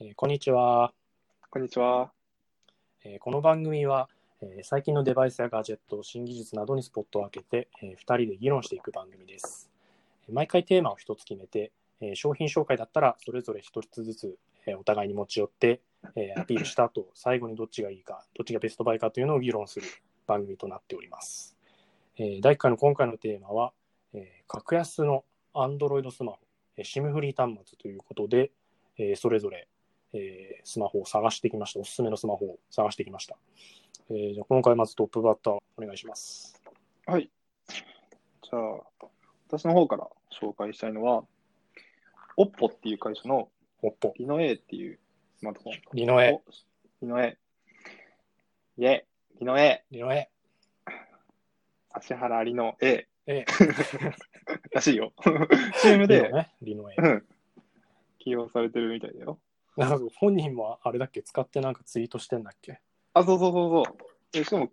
えーこんにちは、こんにちは。えーこの番組は、えー最近のデバイスやガジェット、新技術などにスポットを当てて、え2人で議論していく番組です。えー毎回テーマを1つ決めて、えー商品紹介だったらそれぞれ1つずつ、えーお互いに持ち寄って、えーアピールした後、最後にどっちがいいか、どっちがベストバイかというのを議論する番組となっております。えー第1回の今回のテーマは、えー格安の Android スマホ、えー SIM フリー端末ということで、えーそれぞれえースマホを探してきました。おすすめのスマホを探してきました。えーじゃあ今回まずトップバッターお願いします。はい。じゃあ、私の方から紹介したいのは、OPPO っていう会社のリノ A っていうスマートフォン。リノエ、おリノ A。イェイ、リノ A。リノエ、指原リノ A。え らしいよ。CM でリノエ。うん起用されてるみたいだよ。なんか本人もあれだっけ？使ってなんかツイートしてんだっけ？あ、そうそうそうそう。でしかも、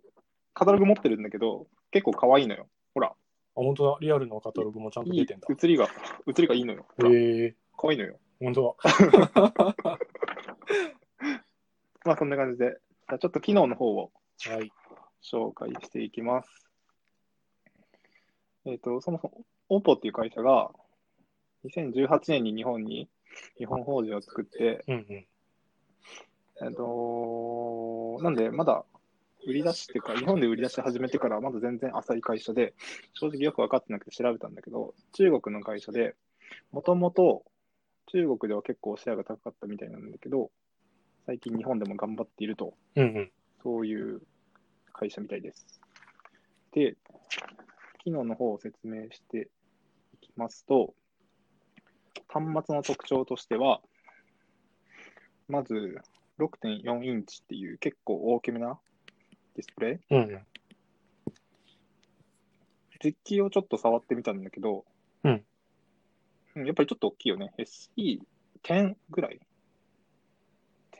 カタログ持ってるんだけど、結構可愛いのよ。ほら。あ、本当だ。リアルのカタログもちゃんと出てんだ。写りが、写りがいいのよ。ほらへえ可愛いのよ。ー、本当だ。まあ、そんな感じで。じゃあちょっと機能の方をはい。紹介していきます。えっ、と、そもそも、OPPO っていう会社が、2018年に日本に、日本法人を作って、うんうん。えっ、と、なんで、まだ、売り出しっていうか、日本で売り出し始めてからまだ全然浅い会社で、正直よく分かってなくて調べたんだけど、中国の会社で、もともと中国では結構シェアが高かったみたいなんだけど、最近日本でも頑張っているとうんうん。そういう会社みたいです。で、機能の方を説明していきますと、端末の特徴としては、まず6.4インチっていう結構大きめなディスプレイ。うんうん。実機をちょっと触ってみたんだけど、うんうんやっぱりちょっと大きいよね。SE10 ぐらい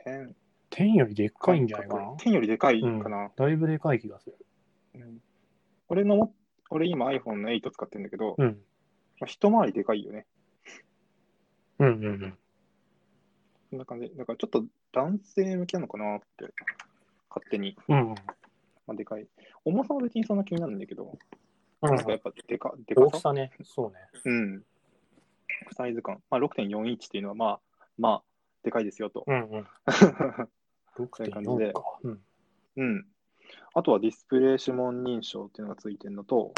?10 10よりでっかいんじゃないかな？10よりでかいかな。だいぶでかい気がする。うん俺のも、俺今 iPhone の8使ってるんだけど、うん。まあ一回りでかいよね。うんうんうん。こんな感じ。だからちょっと男性向きなのかなって、勝手に。うんうん。まあ、でかい。重さは別にそんな気になるんだけど、うんなんかやっぱでか、でかさ？大きさね、そうね。うん。サイズ感。まあ6.41っていうのはまあ、まあ、でかいですよと。うんうん。そういう感じで6.4か。うん。うん。あとはディスプレイ指紋認証っていうのがついてるのと、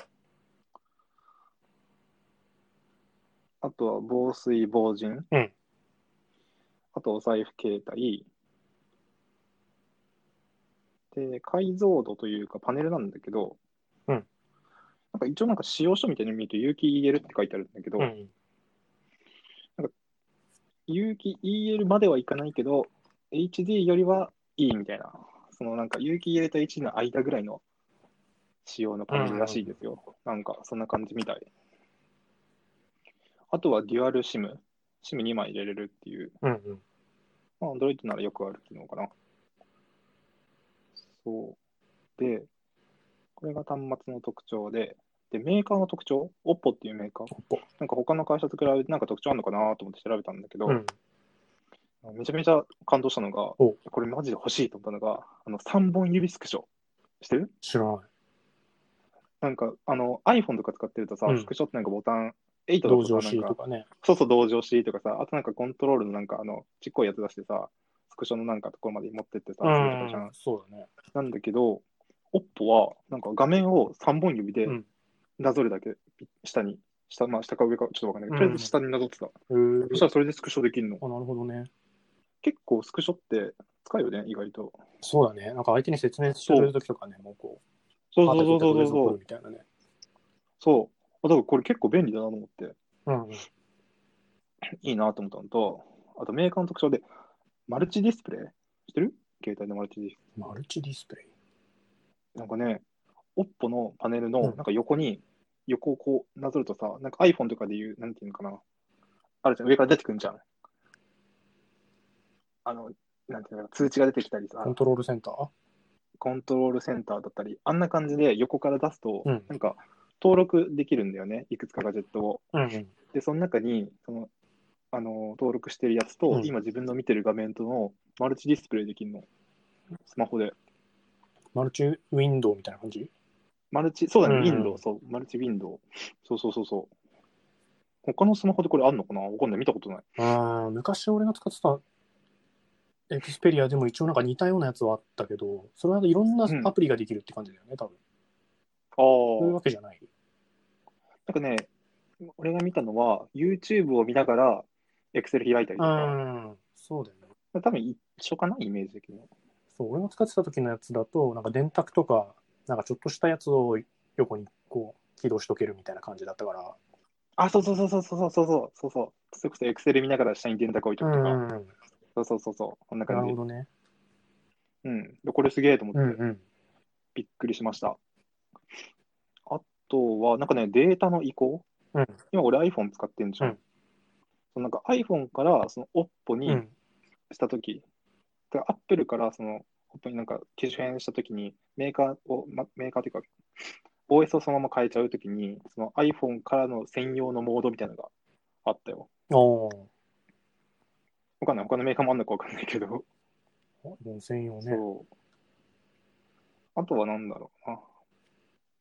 あとは防水防塵、うん。あとお財布携帯、で、解像度というかパネルなんだけど、うん。なんか一応なんか使用書みたいに見ると有機 EL って書いてあるんだけど、うん。有機 EL まではいかないけど、HD よりはいいみたいな、そのなんか有機 EL と HD の間ぐらいの仕様のパネルらしいですよ。なんかそんな感じみたい。あとはデュアル SIM。SIM2 枚入れれるっていう、うんうん。まあ、Android ならよくある機能かな。そう。で、これが端末の特徴で、で、メーカーの特徴 ?OPPO っていうメーカー？なんか他の会社と比べてなんか特徴あるのかなと思って調べたんだけど、うん。めちゃめちゃ感動したのが、おこれマジで欲しいと思ったのが、あの3本指スクショ。してる？知らない。なんか、あの iPhone とか使ってるとさ、うんスクショってなんかボタン、8同情とかさ、なんか、しとかね。そうそう同情しとかさ、あとなんかコントロールのなんかあの、ちっこいやつ出してさ、スクショのなんかところまで持ってってさ、うんん。そうだね。なんだけど、OPPO はなんか画面を3本指でうんなぞるだけ、下に、下、まあ下か上かちょっとわかんないけど、とりあえず下になぞってた。そしたらそれでスクショできるの。あ、なるほどね。結構スクショって使うよね、意外と。そうだね。なんか相手に説明するときとかね、もうこう、そうそうそうそうそうみたいなね。そう。あだからこれ結構便利だなと思って、うんうん。いいなと思ったのと、あとメーカーの特徴で、マルチディスプレイ知ってる？携帯のマルチディスプマルチディスプレイ？レイ。なんかね、OPPO のパネルのうんなんか横に、横をこうなぞるとさ、なんか iPhone とかでいう、なんていうのかな？あるじゃん、上から出てくんじゃん。あの、なんていうのかな、通知が出てきたりさコ、ントロールセンター？コントロールセンターだったり、あんな感じで横から出すと、うんなんか登録できるんだよね、いくつかガジェットを。うんうん。で、その中に、そのあの登録してるやつと、うん今自分の見てる画面とのマルチディスプレイできるの。スマホで。マルチウィンドウみたいな感じ？マルチ、そうだね、うんウィンドウ、そう、マルチウィンドウ。そうそうそうそう。他のスマホでこれあんのかな？わかんない。見たことない。ああ、昔俺が使ってたエクスペリアでも一応なんか似たようなやつはあったけど、それはいろんなうんアプリができるって感じだよね、多分。あそういうあ。わけじゃない。なんかね、俺が見たのは、YouTube を見ながら、Excel 開いたりとうか、ん、そうだよね。多分一緒かな、イメージ的には。そう、俺が使ってた時のやつだと、なんか電卓とか、なんかちょっとしたやつを横にこう起動しとけるみたいな感じだったから。あ、そうそうそうそうそうそうそうそうそう。それこそ Excel 見ながら下に電卓置いとくとか、うん、なそうそうそうそう。こんなる感じ。ほどね。うん。でこれすげえと思って、うんうん。びっくりしました。あとは、なんかね、データの移行？うん今俺 iPhone 使ってんじゃん。うんそのなんか iPhone からその OPPO にうん。したとき、で Apple からその OPPO になんか機種変したときに、メーカーを、ま、メーカーというか、OS をそのまま変えちゃうときに、その iPhone からの専用のモードみたいなのがあったよ。おーわかんない。他のメーカーもあんのかわかんないけど。専用ね。そう。あとはなんだろうな。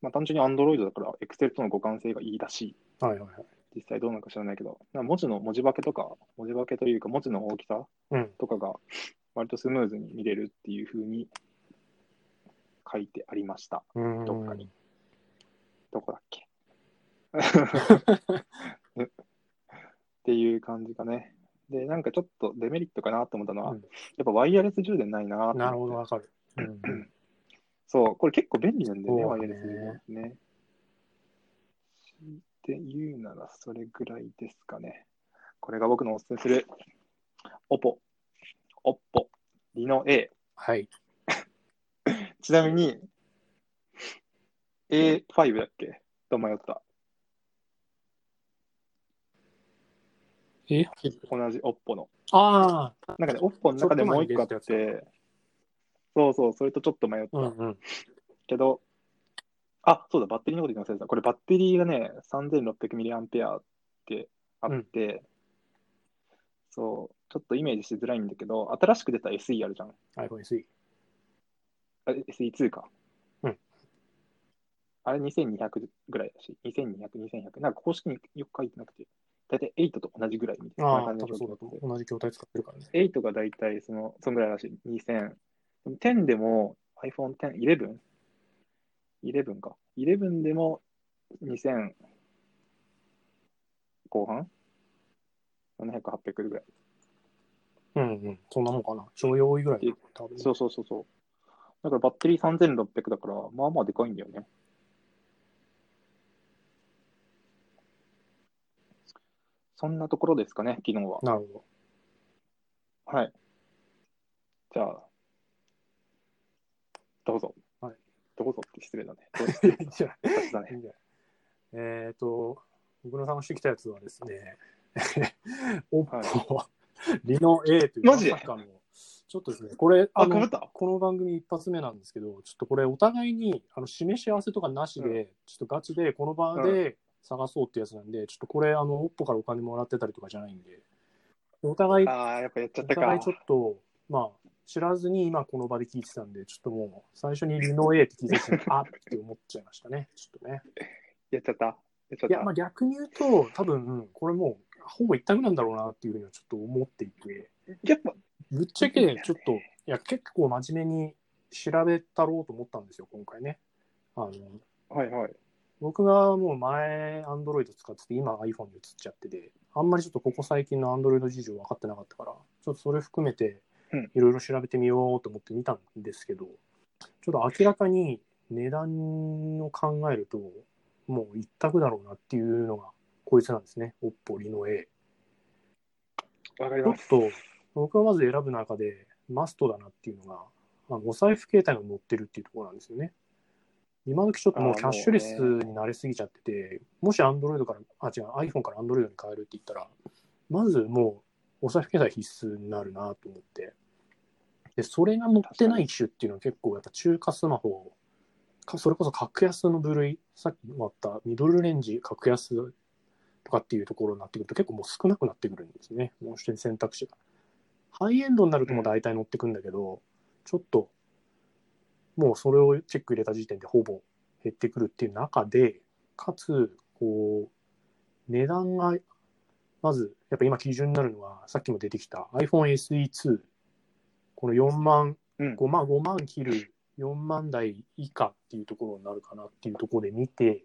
まあ単純に Android だから Excel との互換性がいいらしい。はいはいはい。実際どうなのか知らないけど、文字の文字化けとか、文字化けというか文字の大きさうん。とかが割とスムーズに見れるっていう風に書いてありました。うん。どっかにどこだっけ っていう感じかね。で、なんかちょっとデメリットかなと思ったのは、うんやっぱワイヤレス充電ないななるほど、わかる。うん。そう、これ結構便利なんだよね、ワイヤレスね。って言うならそれぐらいですかね。これが僕のおすすめする、OPPO、OPPO、Reno A。はい。ちなみに、A5 だっけ？と迷った。え？同じ OPPO の。ああ。なんかね、OPPO の中でもう一個あって、そうそう、それとちょっと迷った。うんうん。けど、あ、そうだ、バッテリーのこと言ってました。これバッテリーがね、3600mAh ってあって、そう、ちょっとイメージしづらいんだけど、新しく出た SE あるじゃん。iPhone SE。あ SE2 か。うん。あれ2200ぐらいだし、2200、2100。なんか公式によく書いてなくて、だいたい8と同じぐらいみたいな感じ多分そうだとで。同じ筐体使ってるからね。8がだいたいその、そんぐらいらしい。2000。でも10でも iPhone X、11? 11か。11でも2000後半 ?700、800ぐらい。うんうん。そんなもんかな。商用多いぐらいだ多分。そうそうそうそう。だからバッテリー3600だから、まあまあでかいんだよね。そんなところですかね、昨日は。なるほはい。じゃあ、どうぞ。はい。どうぞって失礼だね。どうぞど。いいんじゃない雑だね。いいんじゃないえっ、と、僕の探してきたやつはですね、OPPO、リノ A というマジで？の、ちょっとですね、これ、あ、のかぶった？この番組一発目なんですけど、ちょっとこれお互いにあの示し合わせとかなしで、うちょっとガチでこの場で探そうってやつなんで、ちょっとこれ、あの、OPPO からお金もらってたりとかじゃないんで、お互い、ああ、やっぱやっちゃったかお互いちょ。っと、まあ、知らずに今この場で聞いてたんで、ちょっともう最初にリノ A って聞いた時に、あって思っちゃいましたね。ちょっとね。やっちゃった？やっちゃっいや、たまあ。逆に言うと、多分、これもう、ほぼ一択なんだろうなっていうふうにはちょっと思っていて、やっぱ、ぶっちゃけ、ちょっと、いや、結構真面目に調べたろうと思ったんですよ、今回ね。あの、はいはい。僕がもう前、Android 使ってて、今 iPhone に移っちゃってて、あんまりちょっとここ最近の Android 事情分かってなかったから、ちょっとそれ含めてうん、いろいろ調べてみようと思って見たんですけど、ちょっと明らかに値段を考えると、もう一択だろうなっていうのが、こいつなんですね。Oppo Reno A。ちょっわかります。と、僕がまず選ぶ中で、マストだなっていうのが、あのお財布携帯が載ってるっていうところなんですよね。今時ちょっともうキャッシュレスに慣れすぎちゃってて、もし Android から、あ、違う、iPhone から Android に変えるって言ったら、まずもうお財布携帯必須になるなと思って。で、それが載ってない機種っていうのは結構やっぱ中華スマホ、かそれこそ格安の部類、さっきもあったミドルレンジ格安とかっていうところになってくると結構もう少なくなってくるんですね。もう一つ選択肢が。ハイエンドになるともう大体乗ってくんだけど、ちょっと、もうそれをチェック入れた時点でほぼ減ってくるっていう中で、かつ、こう、値段が、まず、やっぱ今基準になるのは、さっきも出てきた iPhone SE2。この4万、うん5万、5万切る4万台以下っていうところになるかなっていうところで見て、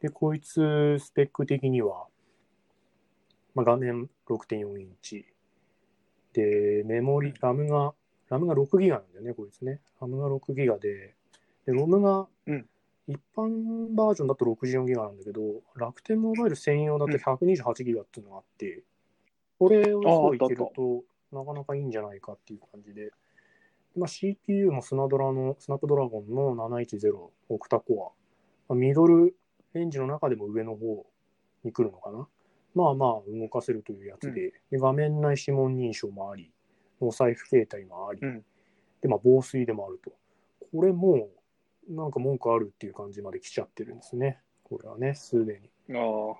で、こいつ、スペック的には、まあ、画面6.4インチ。で、メモリ、ラムが、ラムが6ギガなんだよね、こいつね。ラムが6ギガで、で、ロムがうん、一般バージョンだと64ギガなんだけど、楽天モバイル専用だと128ギガっていう。のがあって、これをそういけると、なかなかいいんじゃないかっていう感じで、まあ、CPU もスナドラの、スナップドラゴンの710オクタコア、まあ、ミドルレンジの中でも上の方に来るのかな。まあまあ動かせるというやつで、で画面内指紋認証もあり、お財布携帯もあり、うん。で、まあ防水でもあると。これもう、なんか文句あるっていう感じまで来ちゃってるんですね。これはね、すでに。ああ。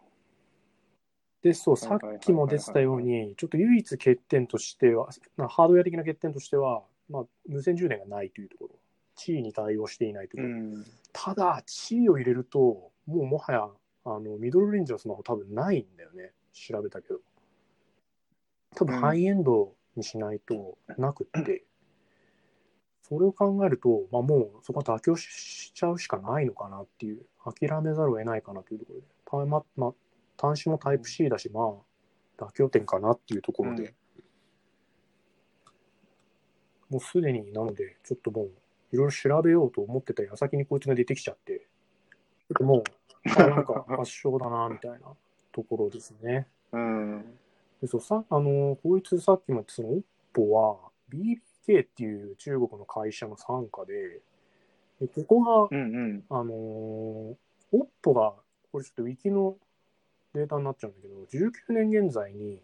で、そう、さっきも出てたように、ちょっと唯一欠点としては、まあハードウェア的な欠点としては、まあ、無線充電がないというところ。地位に対応していないという。ただ、地位を入れると、もうもはや、あの、ミドルレンジのスマホ多分ないんだよね。調べたけど。多分うんハイエンドにしないとなくって、それを考えると、まあもうそこは妥協しちゃうしかないのかなっていう、諦めざるを得ないかなというところで、たままあ、端子もタイプ C だし、まあ、妥協点かなっていうところで、うんもうすでになので、ちょっともう、いろいろ調べようと思ってた矢先にこいつが出てきちゃって、ちょっともう、あなんか 圧勝だな、みたいなところですね。うん。でそうさあのこいつさっきも言ったその OPPO はっていう中国の会社の傘下で、でここが、うんうん。あのー、OPPO が、これちょっとウィキのデータになっちゃうんだけど、19年現在に、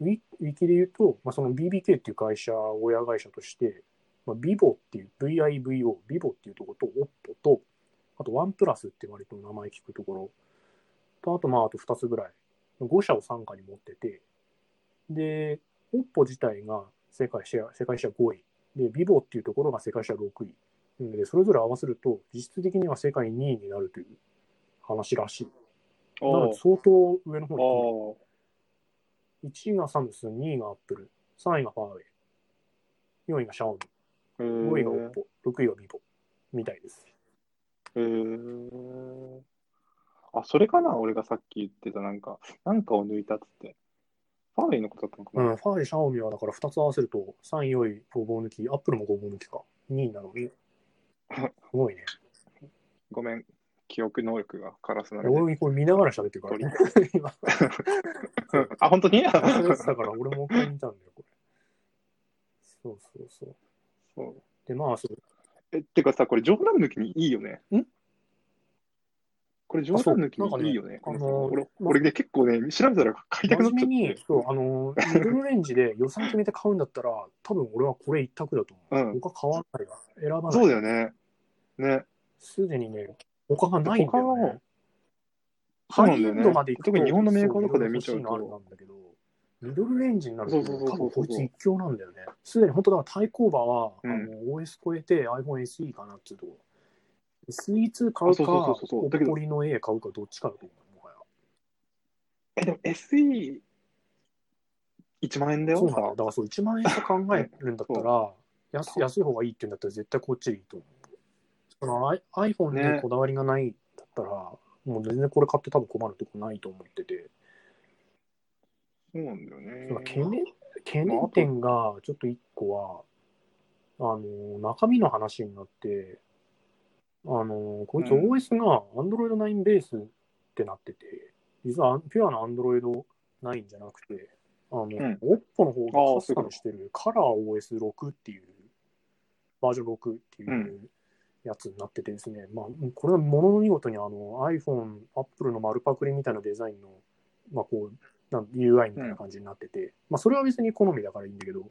ウィウィキで言うと、まあ、その BBK っていう会社、親会社として、まあ、Vivo っていう、VIVO、Vivo っていうところと OPPO と、あと OnePlus って割と名前聞くところ、と、あとまああと2つぐらい、5社を傘下に持ってて、で、OPPO 自体が世界シェア、世界シェア5位、で、Vivo っていうところが世界シェア6位。なので、それぞれ合わせると、実質的には世界2位になるという話らしい。なのおで、相当上の方に来る。お1位がサムスン、2位がアップル、3位がファーウェイ、4位がシャオミ、ー。5位が OPPO、6位が vivo みたいです。へーあ、それかな？俺がさっき言ってた、なんか、なんかを抜いたっつって。ファーウェイのことだったのかな、うん、ファーウェイ、シャオミはだから2つ合わせると、3位、4位、5棒抜き、アップルも5棒抜きか。2位なのに。すごいね。ごめん、記憶能力がカラスなので。俺これ見ながら喋ってるからね。今、あ、本当に？忘れてたから俺もう一回見たんだよ、これ。そうそうそう。そうで、まあ、そうえ、てかさ、これ冗談抜きにいいよね。ん？これ冗談抜きにいいよね。あねあの俺、俺ね、結構ね、調べたら買いたくなっちゃっに、そう、あの、ミドルレンジで予算決めて買うんだったら、多分俺はこれ一択だと思う。うん他買わないわ。選ばない。そうだよね。ね。すでにね、他がないんだよ他はもねねンドまで行くと、特に日本のメーカーとかで見ちゃうとなんだけど、ミドルレンジになると、多分こいつ一強なんだよね。すでに本当だから対抗馬は、うんあの OS 超えて iPhone SE かなっていうところ。SE2 買うか、そうそうだけどポリの A 買うかどっちかだと思う、もはや。え、でも SE、1万円だよ。そうなんだよ。だからそう、1万円差考えるんだったら、安安い方がいいって言うんだったら絶対こっちでいいと思う。その iPhone ねにこだわりがないんだったら、もう全然これ買って多分困るとこないと思ってて、そうなんだよね。懸念懸念点がちょっと一個は、あの、中身の話になって、あの、こいつうん。OS が Android 9ベースってなってて、実はピュアな Android 9じゃなくて、あの、ん。OPPO の方がカスタムしてるカラー OS6 っていう、バージョン6っていううやつになっててですね、まあ、これはものの見事にあの iPhone、Apple の丸パクリみたいなデザインの、まあ、こう、なん UI みたいな感じになってて、まあ、それは別に好みだからいいんだけど、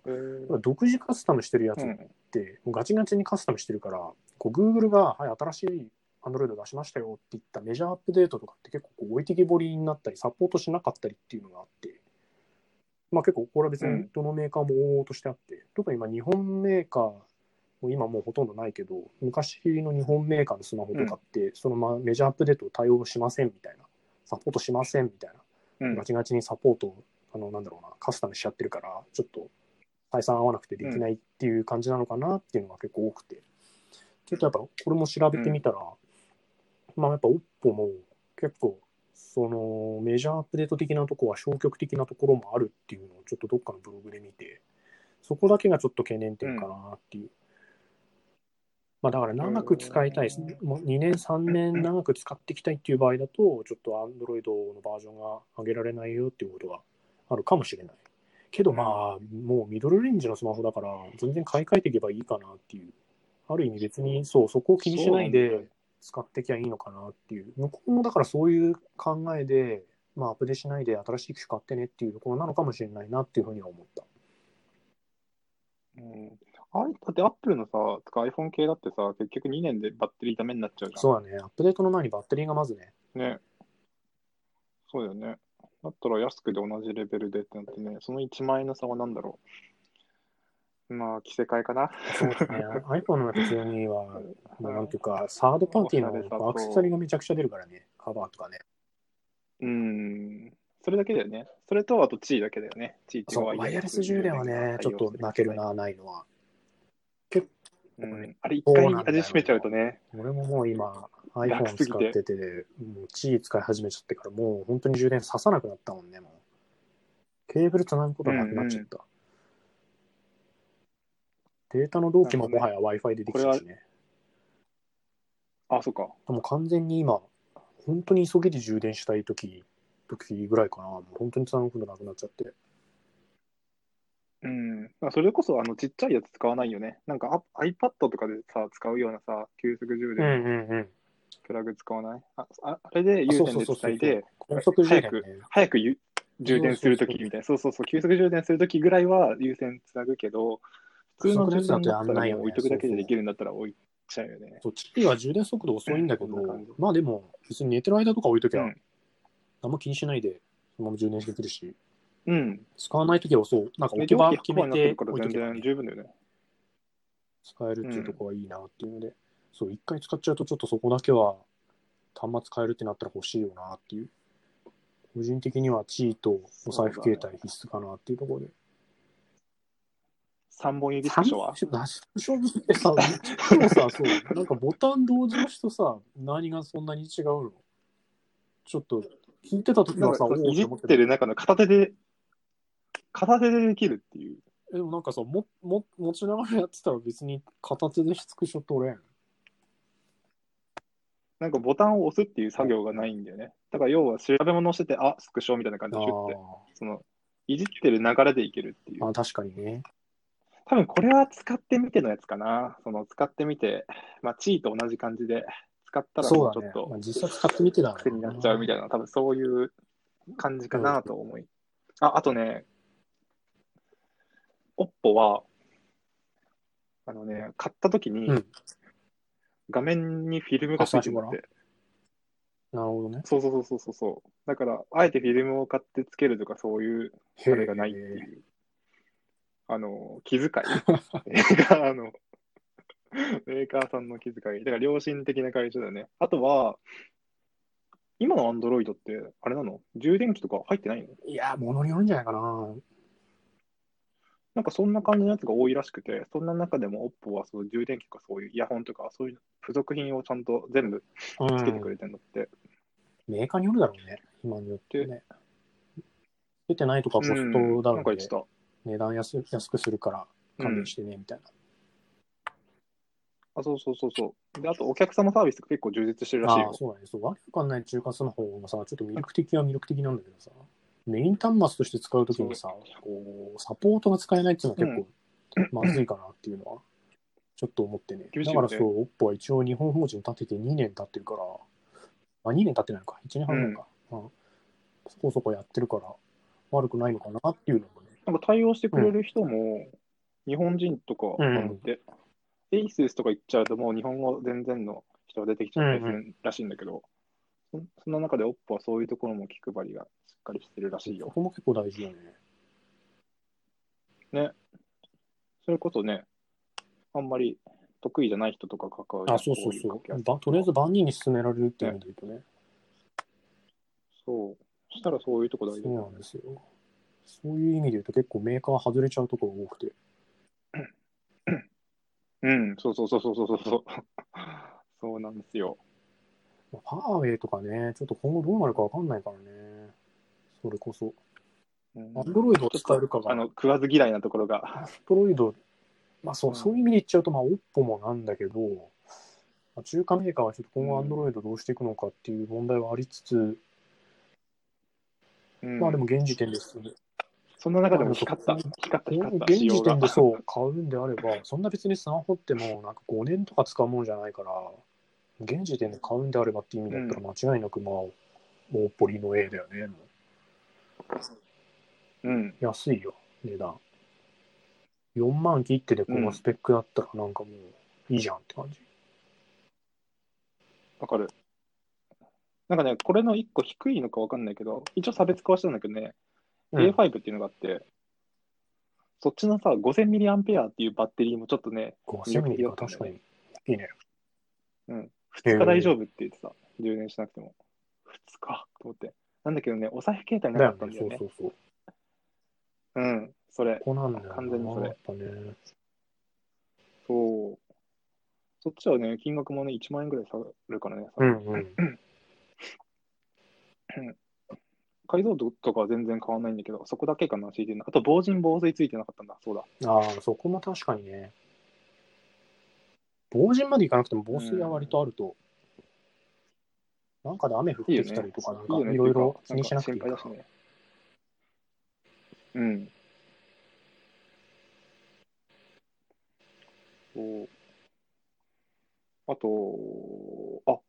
独自カスタムしてるやつっうん。て、もうガチガチにカスタムしてるから、こう Google が、はい、新しい Android 出しましたよって言ったメジャーアップデートとかって結構こう置いてきぼりになったり、サポートしなかったりっていうのがあって、まあ結構これは別にどのメーカーも往々としてあって、特に今日本メーカー、もう今もうほとんどないけど、昔の日本メーカーのスマホとかって、そのまあメジャーアップデートを対応しませんみたいな、サポートしませんみたいな、うん。ガチガチにサポートを、あの、なんだろうな、カスタムしちゃってるから、ちょっと採算合わなくてできないっていう感じなのかなっていうのが結構多くて。ちょっとやっぱこれも調べてみたら、まあやっぱ OPPO も結構、そのメジャーアップデート的なとこは消極的なところもあるっていうのをちょっとどっかのブログで見て、そこだけがちょっと懸念点かなっていう。まあだから長く使いたい、もう2年、3年長く使っていきたいっていう場合だと、ちょっと Android のバージョンが上げられないよっていうことがあるかもしれない。けどまあ、もうミドルレンジのスマホだから、全然買い替えていけばいいかなっていう。ある意味別に、そう、そこを気にしないで使っていきゃいいのかなっていう。向こうもだからそういう考えで、まあアップデートしないで新しい機種買ってねっていうところなのかもしれないなっていうふうには思った。うんあれだってアップルのさ、iPhone 系だってさ、結局2年でバッテリーダメになっちゃうじゃん。そうだね。アップデートの前にバッテリーがまずね。ね。そうだよね。だったら安くで同じレベルでってなってね、その1万円の差は何だろう。まあ、着せ替えかな。そうですね。iPhone の強みは、まあなんていうか、サードパーティーのアクセサリーがめちゃくちゃ出るからね。カバーとかね。うん。それだけだよね。それと、あと地位だけだよね。地位ってそう、ワイヤレス充電はね、ちょっと泣ける。な、ないのは。うん。あれ、一回味しめちゃうとね。俺ももう今、楽 iPhone 使ってて、もうチー使い始めちゃってから、もう本当に充電ささなくなったもんね、もう。ケーブルつなぐことなくなっちゃった。データの同期ももはや Wi-Fi でできたしね。あ、そっか。でも完全に今、本当に急ぎで充電したい時時ぐらいかな。もう本当につなぐことなくなっちゃって。うん。まあそれこそ、あの、ちっちゃいやつ使わないよね。なんか、あ iPad とかでさ、使うようなさ、急速充うん電うんうん。プラグ使わない、あああれで有線で伝えて、高速充電ね。早くゆ充電するときみたいな、そうそうそう、急速充電するときぐらいは優先つなぐけど、普通の充電だったら置いとくだけでできるんだったら置いちゃうよね。そっちは充電速度遅いんだけどまあでも、別に寝てる間とか置いときゃ、うんあんま気にしないで、そのまま充電できるし、うん。使わないときはそう、なんか置ねき場蒸気100%決めて置いと十分だよね。使えるっていうところはいいなっていうので、そう、一回使っちゃうとちょっとそこだけは端末変えるってなったら欲しいよなっていう。個人的にはチーとお財布携帯必須かなっていうところで。3本指スクショはなし勝負ってさ、でもさ、そう、なんかボタン同時押しとさ、何がそんなに違うのちょ。っと、聞いてた時はさ、いじってる中の片手で、片手でできるっていう。でもなんかさ、も、も、持ちながらやってたら別に片手でスクショ取れん。なんかボタンを押すっていう作業がないんだよね。だから要は調べ物をしてて、あ、スクショみたいな感じでシュッて、その、いじってる流れでいけるっていう。あ、確かにね。多分これは使ってみてのやつかな。その使ってみて、まあ、チーと同じ感じで、使ったらもうちょっ。とまあ、実際使ってみてだ癖になっちゃうみたいな、多分そういう感じかなと思い。あ、あとね、OPPO は、あのね、買った時にうん、画面にフィルムがついてって。なるほどね。そうそうそうそうそう。だから、あえてフィルムを買ってつけるとかそういうあれがないっていう。あの、気遣い？メーカーの、メーカーさんの気遣い。だから良心的な会社だよね。あとは、今のアンドロイドって、あれなの？充電器とか入ってないの？いや、ものによるんじゃないかな。なんかそんな感じのやつが多いらしくて、そんな中でも OPPO はそう充電器とかそういうイヤホンとかそういう付属品をちゃんと全部うんつけてくれてるんだって。メーカーによるだろうね。今によってね。出てないとかコストうんだろうねなんか言って。た。値段安安くするからうん勘弁してね、みたいな。あ、そうそうそうそう。で、あとお客様サービスが結構充実してるらしいよああ、。そうだね。そう、わけわかんない中華スマホがさ、ちょっと魅力的は魅力的なんだけどさ、メイン端末として使うときにさ、こう、サポートが使えないっていうのは結構まずいかなっていうのは、ちょっと思ってね。ねだからそう、OPPO は一応日本法人立てて2年経ってるから、あ、2年経ってないのか、1年半ぐらいか。うんそこそこやってるから、悪くないのかなっていうのもね。なんか対応してくれる人も、日本人とかなんで、エイススとか言っちゃうともう日本語全然の人が出てきちゃったりらしいんだけど、そそんな中で OPPO はそういうところも気配りがしっかりしてるらしいよ。そこも結構大事だよね。ね。それこそね、あんまり得意じゃない人とか関わるあ、そうそうそう。ばとりあえず万人に勧められるっていう意味で言うとね。そう。そしたらそういうとこ大事そうなんですよ。そういう意味で言うと結構メーカー外れちゃうところが多くて。うん、そうそうそうそうそうそう。そうなんですよ。ファーウェイとかね、ちょっと今後どうなるかわかんないからね。それこそ。うんアンドロイドを使えるかが。あの、食わず嫌いなところが。アンドロイド、まあそう、うんそういう意味で言っちゃうと、まあ、OPPO もなんだけど、まあ中華メーカーはちょっと今後うんアンドロイドどうしていくのかっていう問題はありつつ、うんまあでも現時点です、そんな中でも光った、まあ光った、光った、現時点でそう買うんであれば、そんな別にスマホってもうなんか5年とか使うもんじゃないから、現時点で買うんであればっていう意味だったら間違いなくまあ、もうポリの A だよね。もうん。う安いよ、値段。4万切ってでこのスペックだったらなんかもういいじゃんって感じ。わかる。なんかね、これの1個低いのかわかんないけど、一応差別化はしたんだけどね、うん A5 っていうのがあって、そっちのさ、5000ミリアンペアっていうバッテリーもちょっとね、5000ミリか確かに。いいね。うん、2日大丈夫って言ってさ、充電しなくても。2日と思って。なんだけどね、お財布携帯なかったんだよね。そうそうそう。うん、それ。ここなんだ。完全にそれね。そう。そっちはね、金額もね、1万円ぐらい下がるからね。うんうん。解像度とかは全然変わんないんだけど、そこだけかな、CT の。あと、防塵防水ついてなかったんだ。そうだ。ああ、そこも確かにね。防塵までいかなくても防水は割とあると、なんかで雨降ってきたりとか、なんかいろいろ気にしなくていいからんか心配だしね。うん。そう。あと、あ、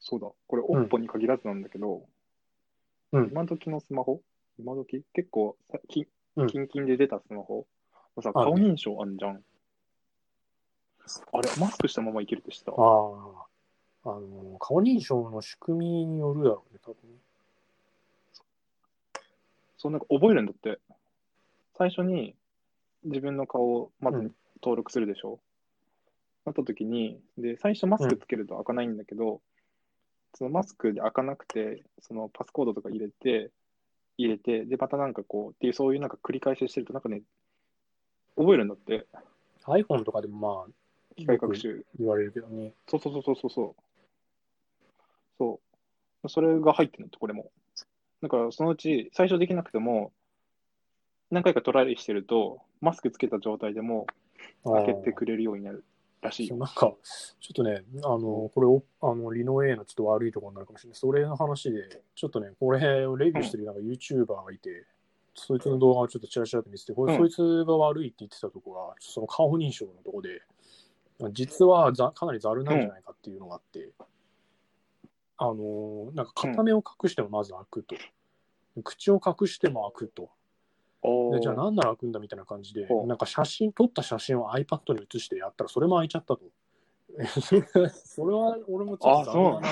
そうだ。これ、ん OPPO に限らずなんだけど、うん。今時のスマホ？今時？結構さ、きうん。キンキンで出たスマホ？さ、あるね。顔認証あんじゃん。あれ、マスクしたままいけるって知った？ああ、あの、顔認証の仕組みによるだろうね、多分ね。そう、なんか覚えるんだって。最初に自分の顔をまずうん。登録するでしょ？なった時に、で、最初マスクつけると開かないんだけど、そのマスクで開かなくて、そのパスコードとか入れて、入れて、で、またなんかこう、っていう、そういうなんか繰り返ししてると、なんかね、覚えるんだって、iPhone とかでもまあ、機械学習。言われるけどね。そうそうそうそうそうそう。それが入ってるのって、これも。だから、そのうち、最初できなくても、何回かトライしてると、マスクつけた状態でもあ開けーてくれるようになるらしいなんか、ちょっとね、あの、これを、あの、リノ A のちょっと悪いところになるかもしれない。それの話で、ちょっとね、これをレビューしてるなんか YouTuber がいて、そいつの動画をちょっとチラチラと見せて、これ、うんそいつが悪いって言ってたとこが、その顔認証のとこで、実はざかなりざるなんじゃないかっていうのがあって、あの、なんか片目を隠してもまず開くと。口を隠しても開くと。でじゃあなんなら開くんだみたいな感じでなんか写真、撮った写真を iPad に写してやったらそれも開いちゃったと。それは俺もちょあ、っとそうなんだ。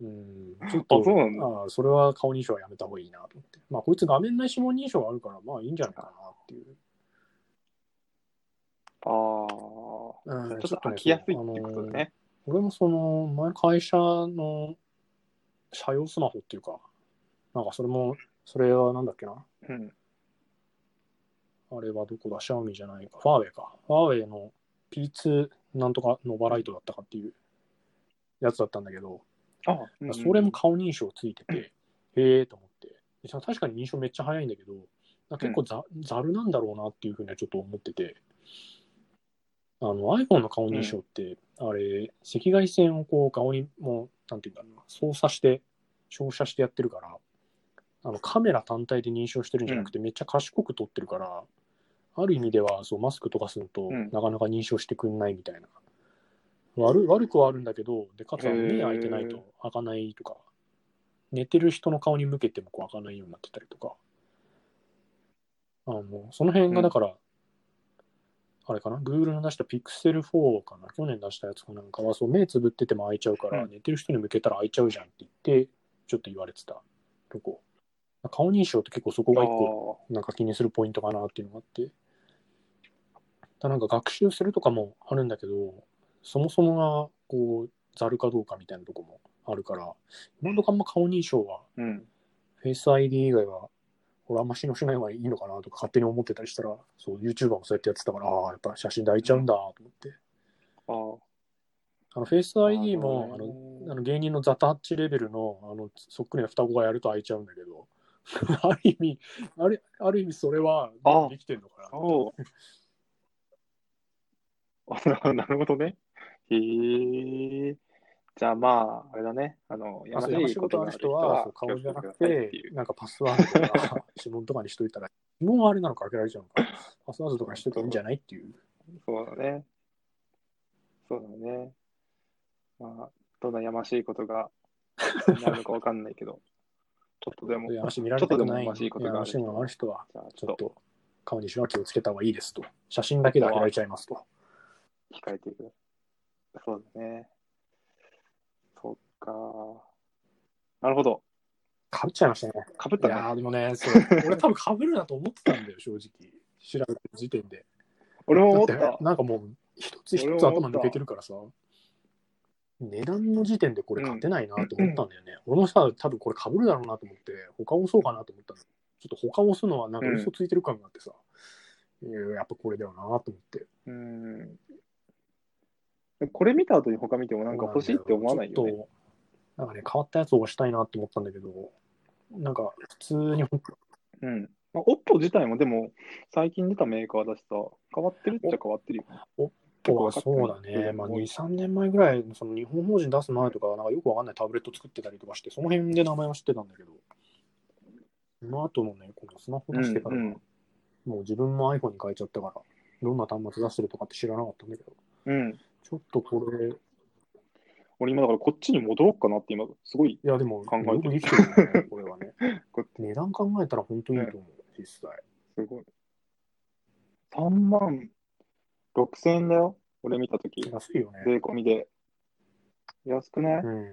うん、ちょっと、あそうなんだあそれは顔認証はやめた方がいいなと思って。まあ、こいつ画面内指紋認証があるから、まあいいんじゃないかなっていう。ああ。うんちょっと開きやすいってことだね。俺もその、前会社の社用スマホっていうか、なんかそれも、それはなんだっけな？うん。あれはどこだ？シャオミじゃないか。ファーウェイか。ファーウェイの P2 なんとかノバライトだったかっていうやつだったんだけど、あ、うんそれも顔認証ついてて、へえと思って。で確かに認証めっちゃ早いんだけど、結構ざ,、ざるなんだろうなっていうふうにはちょっと思ってて、あの iPhone の顔認証って、あれ、赤外線をこう顔にもう、なんていうんだろうな、操作して、照射してやってるから、あのカメラ単体で認証してるんじゃなくて、めっちゃ賢く撮ってるから、ある意味ではそうマスクとかすると、うん。なかなか認証してくんないみたいな。悪悪くはあるんだけど、でかつ目開いてないと開かないとか、寝てる人の顔に向けてもこう開かないようになってたりとか、あのその辺がだから、あれかな、Google の出した Pixel 4かな、去年出したやつかなんかは、そう目つぶってても開いちゃうから、うん。寝てる人に向けたら開いちゃうじゃんって言って、ちょっと言われてたとこ。顔認証って結構そこが一個、なんか気にするポイントかなっていうのがあって。だなんか学習するとかもあるんだけど、そもそもがこう、ざるかどうかみたいなとこもあるから、今のとこあんま顔認証は、うん。Face ID 以外は、俺あんま信用しない方がいいのかなとか勝手に思ってたりしたら、そう、YouTuber もそうやってやってたから、ああ、やっぱ写真抱いちゃうんだと思って。ああ。あの、Face ID も、あなるほどの、あの芸人のザタッチレベルの、あの、そっくりな双子がやると開いちゃうんだけど、ある意味、あるある意味それはあできてんのかな。あなるほどね。へえ。じゃあまあ、あれだね。あの、やましいことがある人は顔じゃなくて。なんかパスワードとか指紋とかにしといたら、指紋はあれなのか開けられちゃうのか、パスワードとかにしといたらいいんじゃないっていう。そうだね。そうだね。まあ、どんなやましいことがなるのかわかんないけど、ちょっとでも、やましい見られたくない、ちょっとでもやましいことがあるやましいものがある人は、ちょっと顔にしは気をつけた方がいいですと。写真だけで開けられちゃいますと。控えていく。そうだね。そっか。なるほど。かぶっちゃいましたね。かぶったね。いやーでもね、そう 俺多分かぶるなと思ってたんだよ、正直。調べてる時点で。俺も思っだた。なんかもう、一つ一つ頭抜けてるからさ、値段の時点でこれ勝てないなと思ったんだよね。俺もさ、多分これ被るだろうなと思って、他押そうかなと思ったの。ちょっと他押すのはなんか嘘ついてる感があってさ、いややっぱこれだよなと思って。うん。これ見た後に他見てもなんか欲しいって思わないよね。ちょっと、なんかね、変わったやつを押したいなって思ったんだけど、なんか普通にうん。まあ、OPPO 自体もでも、最近出たメーカーだしさ、変わってるっちゃ変わってるよね。とはそうだね、まあ、2、3年前ぐらい、その日本法人出す前とか、なんかよくわかんないタブレット作ってたりとかして、その辺で名前は知ってたんだけど、その後のね、このスマホ出してから、うんうんもう自分も iPhone に変えちゃったから、どんな端末出してるとかって知らなかったんだけど、うん。ちょっとこれ、い俺今だからこっちに戻ろうかなって今、すごいやでも、考えてるよくできてるよね、これはね。値段考えたら本当にいいと思う、実際。すごい。3万6千円だよ。俺見たとき。安いよね。税込みで。安くない、うん。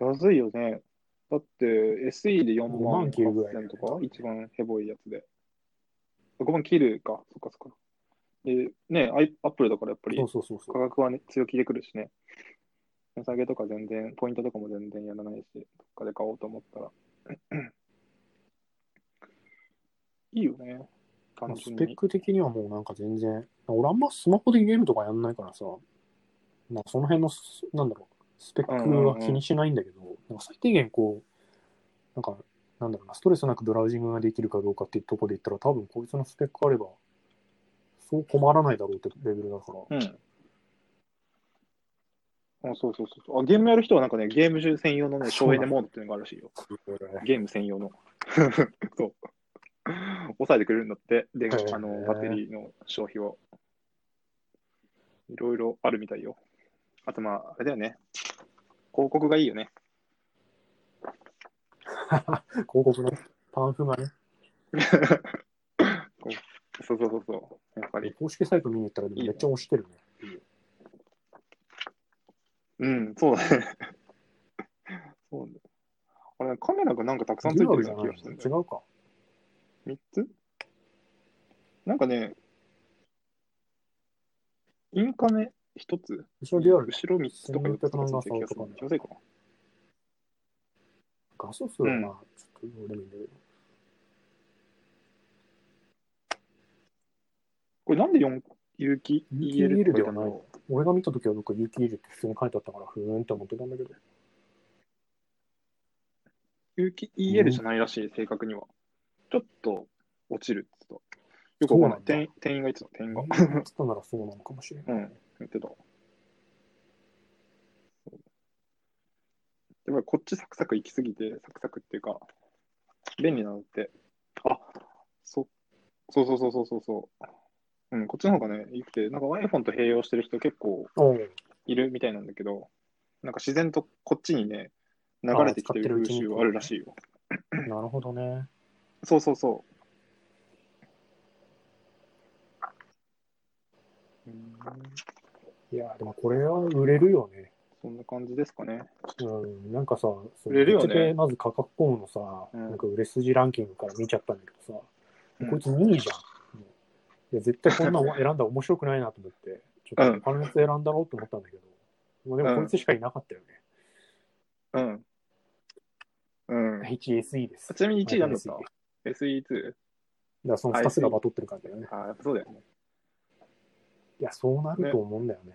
安いよね。だって SE で4 5万万切るぐらい8千とか、一番ヘボいやつで。5万切るか、そっかそっか。で、ね、アップルだからやっぱりそうそうそうそう。価格はね、強気でくるしね。値下げとか全然、ポイントとかも全然やらないし、どっかで買おうと思ったら。いいよね。単ス純に。ペック的にはもうなんか全然、俺あんまスマホでゲームとかやんないからさ、まあその辺のス、なんだろう、スペックは気にしないんだけど、なんか最低限こう、なんか、なんだろうな、ストレスなくブラウジングができるかどうかっていうところで言ったら、多分こいつのスペックあれば、そう困らないだろうってレベルだから。うん。あそうそうそうそうあ。ゲームやる人はなんかね、ゲーム中専用のね、省エネモードっていうのがあるらしいよ。ゲーム専用の。そう。抑えてくれるんだって、であのバッテリーの消費を。いろいろあるみたいよ。あとまあ、あれだよね。広告がいいよね。広告ね、パンフがね、そうそうそうそう。やっぱり。公式サイト見に行ったらめっちゃ押してるね。うん、そうだね。そうだ。あれ、カメラがなんかたくさんついてるような気がしてるんだよ違うか。3つ？なんかね、インカメ1つ後ろデュアル、後ろ3つとか4つとかついてる気がする気のせいかな画素数はな、ちょっとどうでもいいんだけど。これなんで4有機 EL って書い俺が見たときはどっか有機 EL って普通に書いてあったから、ふーんって思ってたんだけど。有機 EL じゃないらしい、正確には。ちょっと落ちる。よくわかんない。店員が言ってた、店員が。言ってたならそうなのかもしれない。うん、言ってた。やっぱりこっちサクサク行きすぎて、サクサクっていうか、便利なのって、あそそうそうそうそうそうそう。うん、こっちの方がね、いいくて、なんか iPhone と併用してる人結構いるみたいなんだけど、なんか自然とこっちにね、流れてきてる風習はあるらしいよ。なるほどね。そうそうそう。いや、でもこれは売れるよね。そんな感じですかね。うん、なんかさ、そ売れるよねぶっちゃけまず価格コムのさ、うんなんか売れ筋ランキングから見ちゃったんだけどさ、うんこいつ2位じゃん。いや、絶対こんなの 選んだら面白くないなと思って、ちょっと他のやつ選んだろうと思ったんだけど、まあでもこいつしかいなかったよね。うん。うん。HSE です。ちなみに1位なんだっ SE た ?SE2? だからその2つがバトってる感じだよね。ああ、やっぱそうだよね。いや、そうなると思うんだよね。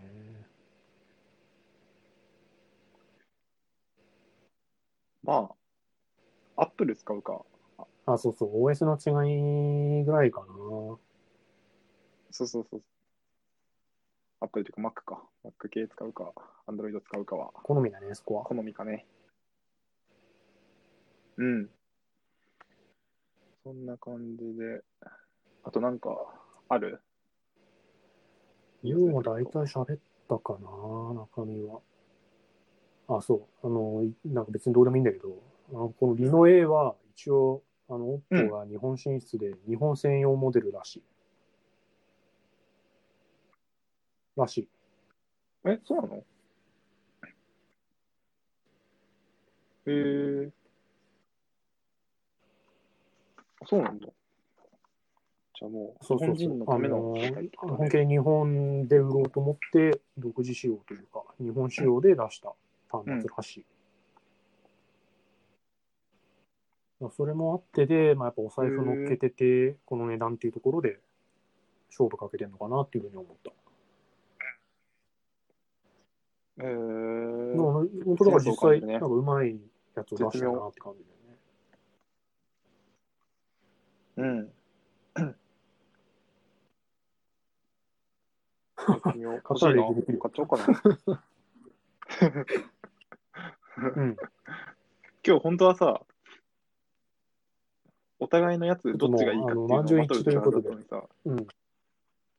まあ、アップル使うか。あ、そうそう、OS の違いぐらいかな。そうそうそう。アップルというか Mac か。Mac 系使うか。Android 使うかは。好みだね、そこは。好みかね。うん。そんな感じで。あとなんか、ある？ユーも大体喋ったかな、中身は。あ、そう。あの、いなんか別にどうでもいいんだけど、あのこのリノ A は一応、あの、うん OPPO が日本進出で日本専用モデルらしい。らしい。え、そうなの？えー。あそうなんだ。じゃあもう、日本そうそうそう。のためのの機械ってことね本気で日本で売ろうと思って、独自仕様というか、日本仕様で出した端末らしい。まあそれもあってで、まあ、やっぱお財布乗っけてて、この値段っていうところで勝負かけてんのかなっていうふうに思った。えーでも本当だから実際、なんかうまいやつを出したなって感じだよね。うん。買ったらできる買っちゃおうかな。うん。今日本当はさ、お互いのやつどっちがいいかっていうのをもうあの満場一致ということでさ、うん。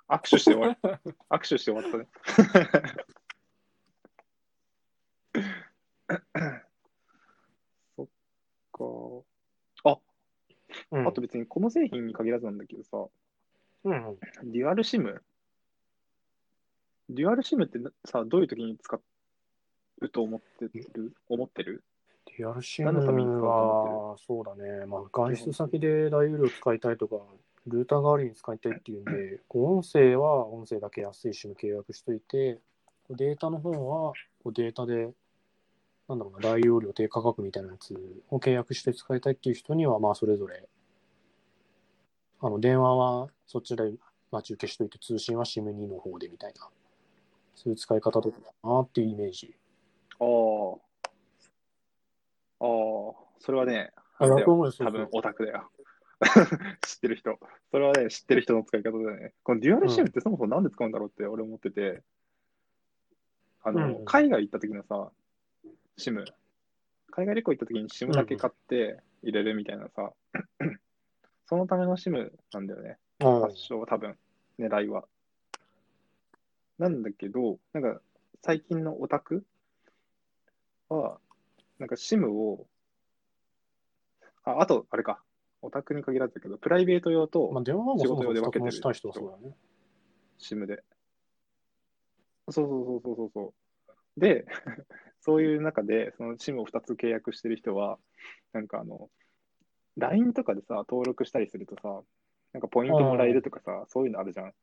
握手して終わり、握手して終わったね。そっか。うん、あと別にこの製品に限らずなんだけどさ、うんうん。デュアル SIM デュアル SIM ってなさ、どういう時に使うと思ってる？思ってる？デュアル SIM は、そうだね。まあ、外出先で大容量使いたいとか、ルーター代わりに使いたいっていうんで、こう音声は音声だけ安い SIM 契約しといて、データの方はこうデータで、なんだろうな、大容量低価格みたいなやつを契約して使いたいっていう人には、まあ、それぞれ、あの、電話はそっちで待ち受けしといて、通信は SIM2 の方でみたいな、そういう使い方とかかなっていうイメージ。ああ。ああ、それはね、あれだよ多分オタクだよ。知ってる人。それはね、知ってる人の使い方だよね。このデュアルシムってそもそもなんで使うんだろうって俺思ってて、あの、うん海外行った時のさ、シム、海外旅行行った時にシムだけ買って入れるみたいなさ、そのためのシムなんだよね。うん発祥は多分、狙いは。なんだけど、なんか、最近のオタクは、なんか SIM を、あ、あと、あれか、オタクに限らずだけど、プライベート用と仕事用で分けてる人はそうだね。SIM で。そうそうそうそうそうそう。で、そういう中で、その SIM を2つ契約してる人は、なんかあの、LINE とかでさ、登録したりするとさ、なんかポイントもらえるとかさ、そういうのあるじゃん。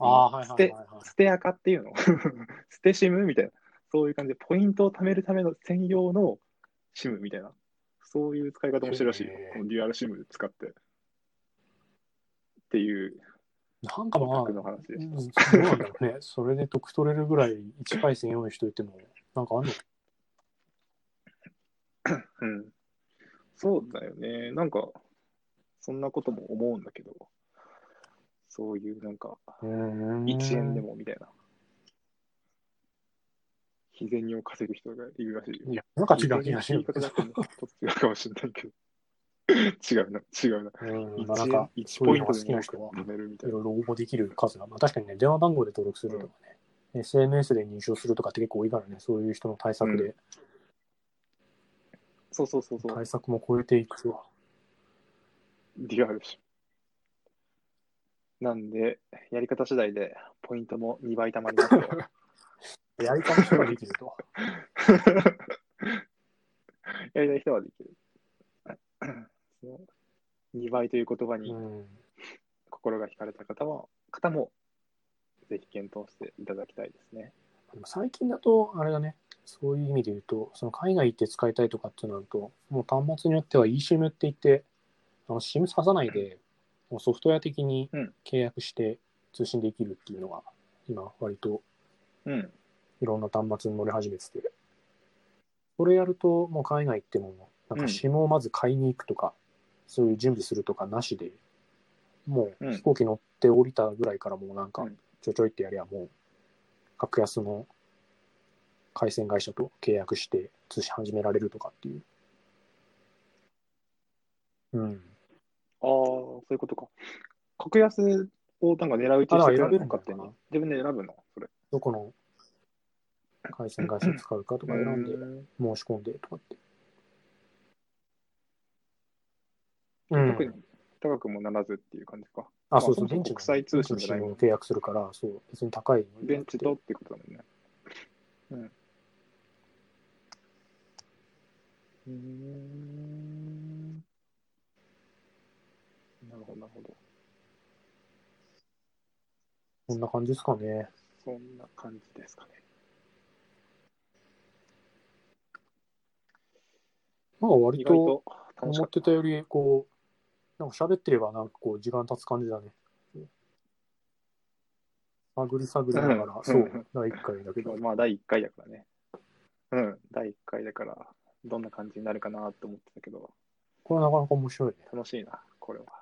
ああ、はい捨て。捨てアカっていうの？捨て SIM みたいな。そういう感じで、ポイントを貯めるための専用の SIM みたいな。そういう使い方もしてるらしいよ。このデュアル SIM 使って。っていうなんかまあ、僕の話でね。それで得取れるぐらい1回戦用意しといても、なんかあんの？た。うん。そうだよね。なんか、そんなことも思うんだけど、そういうなんか、うーん1円で。もみたいな。日銭を稼ぐ人がいるらしいよ。いや、なんか違う気がしる言い。違うかもしれないけど。違うな、違うな。うん、まあなん1か、円、1そういうのがポイントでも好きな人は、いろいろ応募できる数が、まあ確かにね、電話番号で登録するとかね、SNS で認証するとかって結構多いからね、そういう人の対策で、そうそうそうそう。対策も超えていくわ。デュアルシなんで、やり方次第でポイントも2倍貯まりますよ。やり方しかできると。やりたい人はできる。その2倍という言葉にうん。心が惹かれた方も、方もぜひ検討していただきたいですね。でも最近だと、あれだね、そういう意味で言うと、その海外行って使いたいとかってなると、もう端末によっては eSIM って言って、あの SIM 挿さないで、もうソフトウェア的にうん契約して通信できるっていうのが、今、割とうん。いろんな端末に乗り始めてて、それやると、もう海外行っても、なんかうん SIM をまず買いに行くとか、そういう準備するとかなしで、もううん飛行機乗って降りたぐらいからもうなんかうん、ちょちょいってやりゃもう、格安の回線会社と契約して通信始められるとかっていう。うん。ああ、そういうことか。格安をなんか狙ううちあだからして選べるの勝手にんだよな。自分で選ぶの？それ。どこの回線会社使うかとか選んでうん申し込んでとかって。うん特に高くもならずっていう感じか。あ、そうそう、まあ電池の国際通信じゃないも契約するから、そう、別に高いのに電池とってことだもんね。うん。うーん。なるほど、なるほど。こんな感じですかね。そんな感じですかね。まあ割と思ってたより、こう、なんか喋ってればなんかこう時間経つ感じだね。探り探りながら、うんそう、第1回だけどた。。まあ、第1回だからね。うん、第1回だから、どんな感じになるかなと思ってたけど、これはなかなか面白いね。楽しいな、これは。